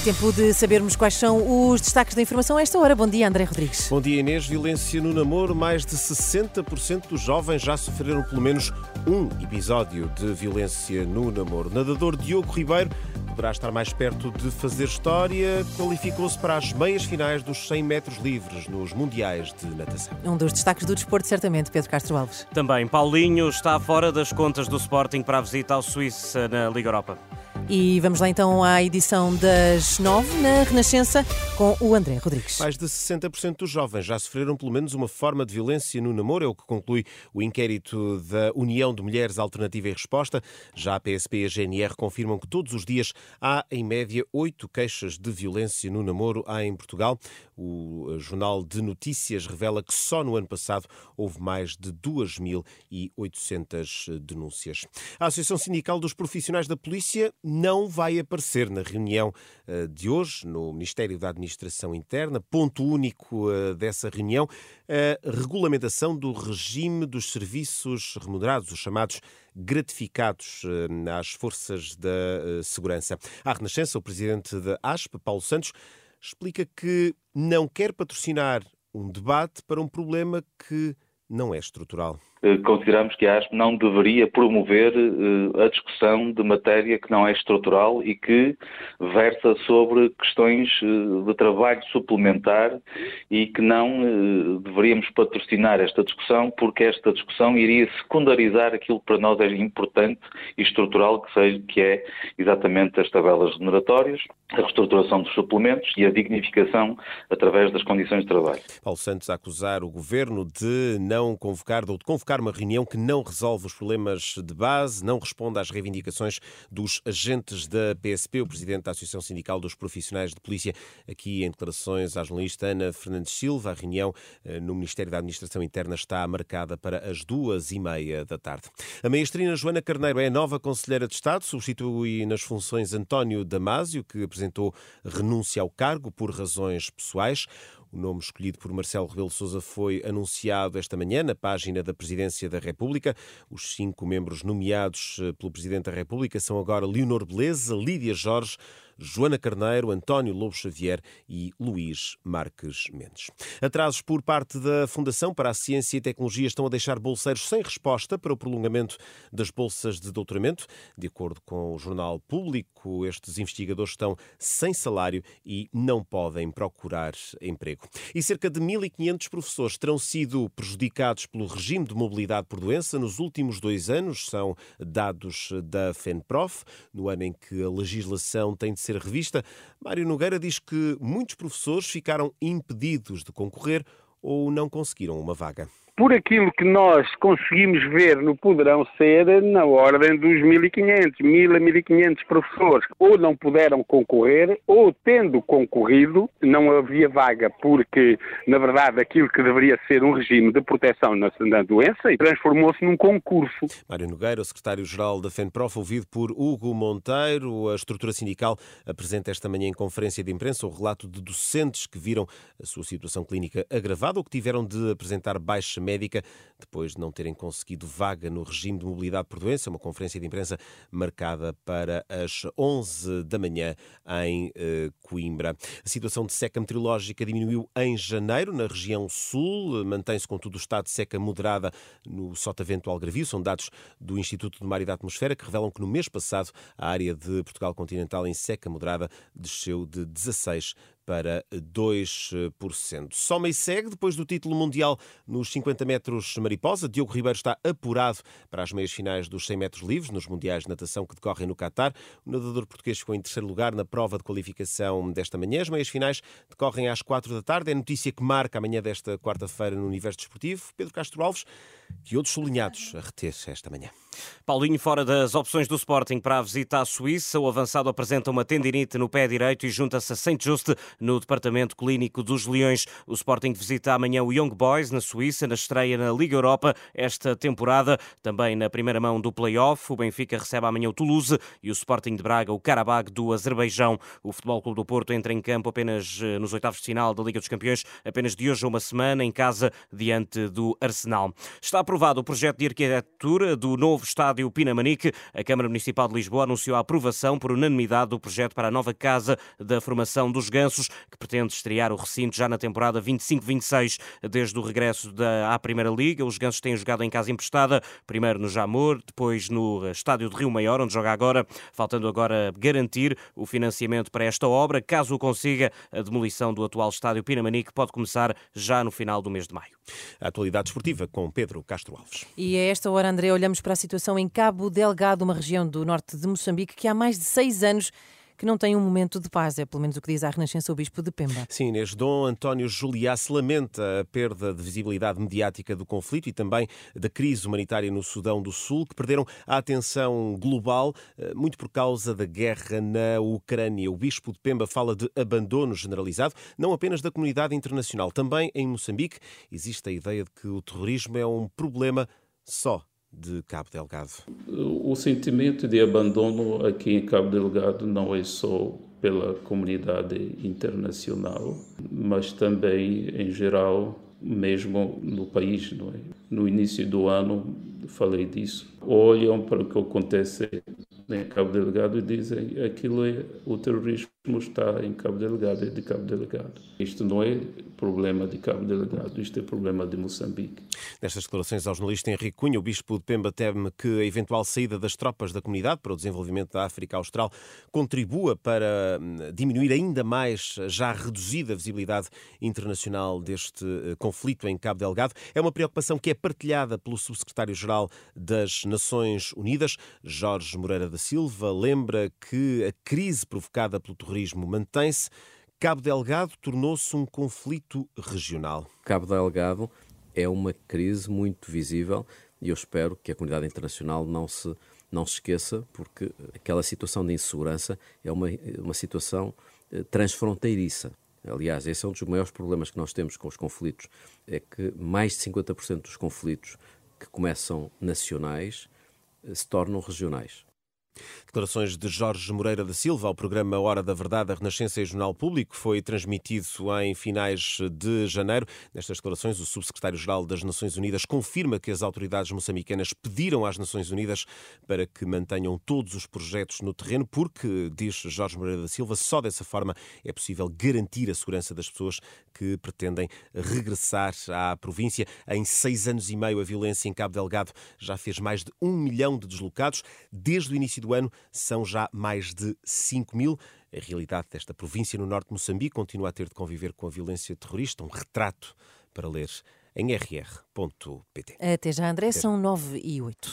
É tempo de sabermos quais são os destaques da informação a esta hora. Bom dia, André Rodrigues. Bom dia, Inês. Violência no namoro. Mais de 60% dos jovens já sofreram pelo menos um episódio de violência no namoro. Nadador Diogo Ribeiro poderá estar mais perto de fazer história. Qualificou-se para as meias finais dos 100 metros livres nos Mundiais de Natação. Um dos destaques do desporto, certamente, Pedro Castro Alves. Também Paulinho está fora das contas do Sporting para a visita ao Suíça na Liga Europa. E vamos lá então à edição das nove na Renascença com o André Rodrigues. Mais de 60% dos jovens já sofreram pelo menos uma forma de violência no namoro, é o que conclui o inquérito da União de Mulheres Alternativa e Resposta. Já a PSP e a GNR confirmam que todos os dias há, em média, oito queixas de violência no namoro há em Portugal. O Jornal de Notícias revela que só no ano passado houve mais de 2.800 denúncias. A Associação Sindical dos Profissionais da Polícia não vai aparecer na reunião eh, de hoje no Ministério da Administração Interna. Ponto único eh, dessa reunião, a regulamentação do regime dos serviços remunerados, os chamados gratificados eh, às forças da segurança. À Renascença, o presidente da ASP, Paulo Santos, explica que não quer patrocinar um debate para um problema que não é estrutural. Eh, consideramos que a ASP não deveria promover uh, a discussão de matéria que não é estrutural e que versa sobre questões uh, de trabalho suplementar e que não deveríamos patrocinar esta discussão porque esta discussão iria secundarizar aquilo que para nós é importante e estrutural que, seja, que é exatamente as tabelas remuneratórias, a reestruturação dos suplementos e a dignificação através das condições de trabalho. Paulo Santos a acusar o governo de não convocar ou de convocar convocar uma reunião que não resolve os problemas de base, não responde às reivindicações dos agentes da PSP. O presidente da Associação Sindical dos Profissionais de Polícia, aqui em declarações à jornalista Ana Fernandes Silva, a reunião eh, no Ministério da Administração Interna está marcada para as duas e meia da tarde. A maestrina Joana Carneiro é a nova Conselheira de Estado, substitui nas funções António Damásio, que apresentou renúncia ao cargo por razões pessoais. O nome escolhido por Marcelo Rebelo Sousa foi anunciado esta manhã na página da Presidência da República. Os cinco membros nomeados eh, pelo Presidente da República são agora Leonor Beleza, Lídia Jorge, Joana Carneiro, António Lobo Xavier e Luís Marques Mendes. Atrasos por parte da Fundação para a Ciência e Tecnologia estão a deixar bolseiros sem resposta para o prolongamento das bolsas de doutoramento. De acordo com o Jornal Público, estes investigadores estão sem salário e não podem procurar emprego. E cerca de 1.500 professores terão sido prejudicados pelo regime de mobilidade por doença nos últimos dois anos, são dados da FENPROF, no ano em que a legislação tem de ser ser revista, Mário Nogueira diz que muitos professores ficaram impedidos de concorrer ou não conseguiram uma vaga por aquilo que nós conseguimos ver no poderão ser na ordem dos 1.500, 1.000 a 1.500 professores. Ou não puderam concorrer, ou tendo concorrido, não havia vaga, porque, na verdade, aquilo que deveria ser um regime de proteção na, doença transformou-se num concurso. Mário Nogueira, secretário-geral da FENPROF, ouvido por Hugo Monteiro, a estrutura sindical apresenta esta manhã em conferência de imprensa o relato de docentes que viram a sua situação clínica agravada ou que tiveram de apresentar baixa médica depois de não terem conseguido vaga no regime de mobilidade por doença, uma conferência de imprensa marcada para as 11 da manhã em eh, Coimbra. A situação de seca meteorológica diminuiu em janeiro na região sul, mantém-se contudo o estado de seca moderada no Sotavento Algarvio, são dados do Instituto do Mar e da Atmosfera que revelam que no mês passado a área de Portugal continental em seca moderada desceu de 16 para 2%. Soma e segue, depois do título mundial nos 50 metros mariposa, Diogo Ribeiro está apurado para as meias finais dos 100 metros livres nos Mundiais de Natação que decorrem no Catar. O nadador português ficou em terceiro lugar na prova de qualificação desta manhã. As meias finais decorrem às 4 da tarde. É notícia que marca a manhã desta quarta-feira no Universo Desportivo. Pedro Castro Alves, que outros sublinhados a reter esta manhã. Paulinho, fora das opções do Sporting para a visita à Suíça, o avançado apresenta uma tendinite no pé direito e junta-se a Saint Just no departamento clínico dos Leões. O Sporting visita amanhã o Young Boys na Suíça, na estreia na Liga Europa esta temporada. Também na primeira mão do play-off, o Benfica recebe amanhã o Toulouse e o Sporting de Braga o Karabag do Azerbaijão. O Futebol Clube do Porto entra em campo apenas eh, nos oitavos de final da Liga dos Campeões, apenas de hoje a uma semana, em casa, diante do Arsenal. Está aprovado o projeto de arquitetura do novo estádio Pinamanique. A Câmara Municipal de Lisboa anunciou a aprovação por unanimidade do projeto para a nova Casa da Formação dos Gansos, que pretende estrear o recinto já na temporada 25-26. Desde o regresso da, à Primeira Liga, os Gansos têm jogado em casa emprestada, primeiro no Jamor, depois no estádio de Rio Maior, onde joga agora, faltando agora garantir o financiamento para esta obra. Caso o consiga, a demolição do atual estádio Pinamanique pode começar já no final do mês de maio. A atualidade esportiva com Pedro Castro Alves. E a esta hora, André, olhamos para a situação em Cabo Delgado, uma região do norte de Moçambique, que há mais de seis anos que não tem um momento de paz, é pelo menos o que diz a Renascença o Bispo de Pemba. Sim, Inês, Dom António Juliás lamenta a perda de visibilidade mediática do conflito e também da crise humanitária no Sudão do Sul, que perderam a atenção global, eh, muito por causa da guerra na Ucrânia. O Bispo de Pemba fala de abandono generalizado, não apenas da comunidade internacional, também em Moçambique existe a ideia de que o terrorismo é um problema só de Cabo Delgado? O sentimento de abandono aqui em Cabo Delgado não é só pela comunidade internacional, mas também em geral, mesmo no país. É? No início do ano falei disso. Olham para o que acontece em Cabo Delgado e dizem aquilo é o terrorismo está em Cabo Delgado, é de Cabo Delgado. Isto não é problema de Cabo Delgado, isto é problema de Moçambique. Nestas declarações ao jornalista Henrique Cunha, o bispo de Pemba teme que a eventual saída das tropas da comunidade para o desenvolvimento da África Austral contribua para hum, diminuir ainda mais a já reduzida visibilidade internacional deste eh, conflito em Cabo Delgado. É uma preocupação que é partilhada pelo subsecretário-geral das Nações Unidas, Jorge Moreira da Silva, lembra que a crise provocada pelo terrorismo mantém-se. Cabo Delgado tornou-se um conflito regional. Cabo Delgado é uma crise muito visível e eu espero que a comunidade internacional não se, não se esqueça, porque aquela situação de insegurança é uma, uma situação eh, transfronteiriça. Aliás, esse é um dos maiores problemas que nós temos com os conflitos, é que mais de 50% dos conflitos que começam nacionais eh, se tornam regionais. Declarações de Jorge Moreira da Silva ao programa Hora da Verdade, a Renascença e Jornal Público, foi transmitido em finais de janeiro. Nestas declarações, o subsecretário-geral das Nações Unidas confirma que as autoridades moçambicanas pediram às Nações Unidas para que mantenham todos os projetos no terreno, porque, diz Jorge Moreira da Silva, só dessa forma é possível garantir a segurança das pessoas que pretendem regressar à província. Em seis anos e meio, a violência em Cabo Delgado já fez mais de um milhão de deslocados. Desde o início do ano, são já mais de 5 mil. A realidade desta província no norte de Moçambique continua a ter de conviver com a violência terrorista. Um retrato para ler em rr.pt. Até já, André, são 9 e 8.